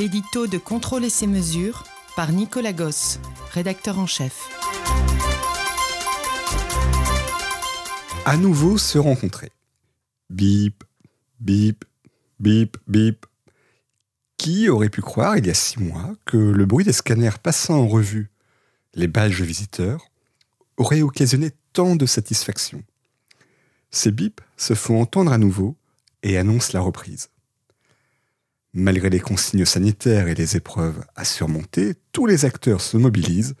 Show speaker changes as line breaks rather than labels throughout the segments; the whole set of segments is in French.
L'édito de Contrôle et ses mesures par Nicolas Goss, rédacteur en chef.
À nouveau se rencontrer. Bip, bip, bip, bip. Qui aurait pu croire il y a six mois que le bruit des scanners passant en revue les badges visiteurs aurait occasionné tant de satisfaction? Ces bips se font entendre à nouveau et annoncent la reprise. Malgré les consignes sanitaires et les épreuves à surmonter, tous les acteurs se mobilisent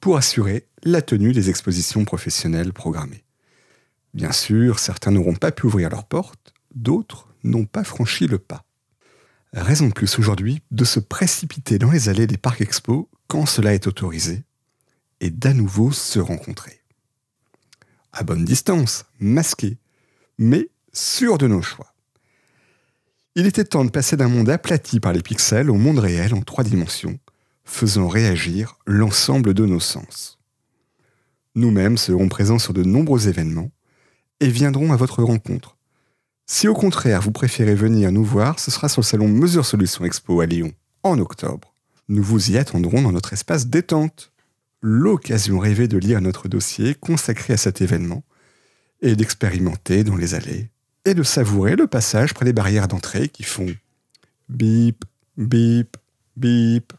pour assurer la tenue des expositions professionnelles programmées. Bien sûr, certains n'auront pas pu ouvrir leurs portes, d'autres n'ont pas franchi le pas. Raison de plus aujourd'hui de se précipiter dans les allées des parcs expo quand cela est autorisé et d'à nouveau se rencontrer. À bonne distance, masqué, mais sûr de nos choix. Il était temps de passer d'un monde aplati par les pixels au monde réel en trois dimensions, faisant réagir l'ensemble de nos sens. Nous-mêmes serons présents sur de nombreux événements et viendrons à votre rencontre. Si au contraire vous préférez venir nous voir, ce sera sur le salon Mesure Solutions Expo à Lyon en octobre. Nous vous y attendrons dans notre espace détente. L'occasion rêvée de lire notre dossier consacré à cet événement et d'expérimenter dans les allées et de savourer le passage près des barrières d'entrée qui font bip, bip, bip.